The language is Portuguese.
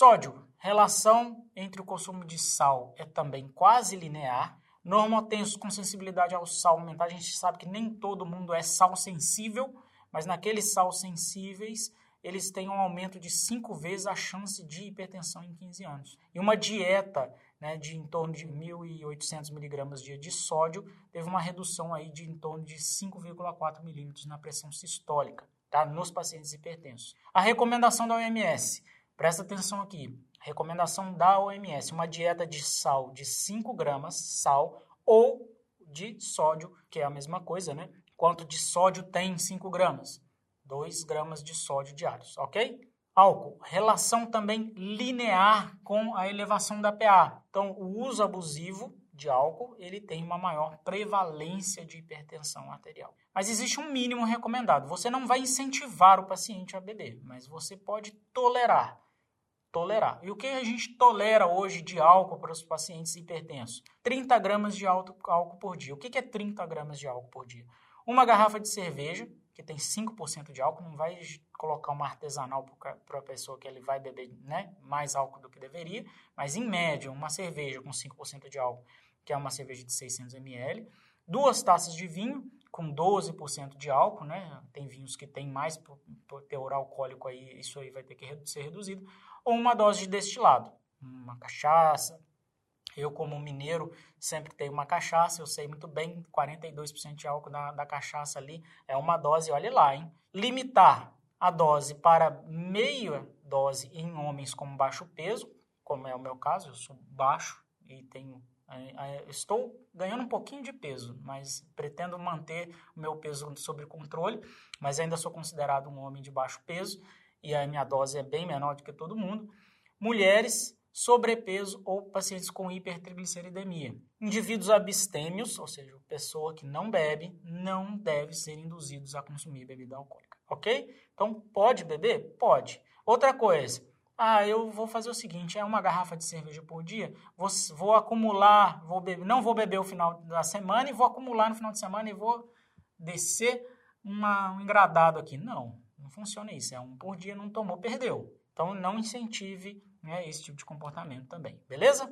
Sódio, relação entre o consumo de sal é também quase linear. Normotensos com sensibilidade ao sal aumentar, a gente sabe que nem todo mundo é sal sensível, mas naqueles sal sensíveis eles têm um aumento de 5 vezes a chance de hipertensão em 15 anos. E uma dieta né, de em torno de 1.800 miligramas dia de sódio teve uma redução aí de em torno de 5,4 milímetros na pressão sistólica tá, nos pacientes hipertensos. A recomendação da OMS, presta atenção aqui, recomendação da OMS, uma dieta de sal de 5 gramas, sal, ou de sódio, que é a mesma coisa, né? Quanto de sódio tem 5 gramas? 2 gramas de sódio diários, ok? Álcool, relação também linear com a elevação da PA. Então, o uso abusivo de álcool, ele tem uma maior prevalência de hipertensão arterial. Mas existe um mínimo recomendado. Você não vai incentivar o paciente a beber, mas você pode tolerar. Tolerar. E o que a gente tolera hoje de álcool para os pacientes hipertensos? 30 gramas de álcool por dia. O que é 30 gramas de álcool por dia? Uma garrafa de cerveja, que tem 5% de álcool, não vai colocar uma artesanal para a pessoa que ele vai beber né, mais álcool do que deveria, mas em média, uma cerveja com 5% de álcool, que é uma cerveja de 600 ml, duas taças de vinho com 12% de álcool, né? Tem vinhos que tem mais teor alcoólico aí, isso aí vai ter que ser reduzido, ou uma dose de destilado, uma cachaça, eu, como mineiro, sempre tenho uma cachaça, eu sei muito bem, 42% de álcool da, da cachaça ali é uma dose, olhe lá, hein? Limitar a dose para meia dose em homens com baixo peso, como é o meu caso, eu sou baixo e tenho estou ganhando um pouquinho de peso, mas pretendo manter o meu peso sob controle, mas ainda sou considerado um homem de baixo peso e a minha dose é bem menor do que todo mundo. Mulheres sobrepeso ou pacientes com hipertrigliceridemia. Indivíduos abstêmios, ou seja, pessoa que não bebe, não deve ser induzidos a consumir bebida alcoólica, ok? Então, pode beber? Pode. Outra coisa, ah, eu vou fazer o seguinte, é uma garrafa de cerveja por dia, vou, vou acumular, vou beber, não vou beber o final da semana e vou acumular no final de semana e vou descer uma, um engradado aqui. Não, não funciona isso. É um por dia, não tomou, perdeu. Então, não incentive né, esse tipo de comportamento também, beleza?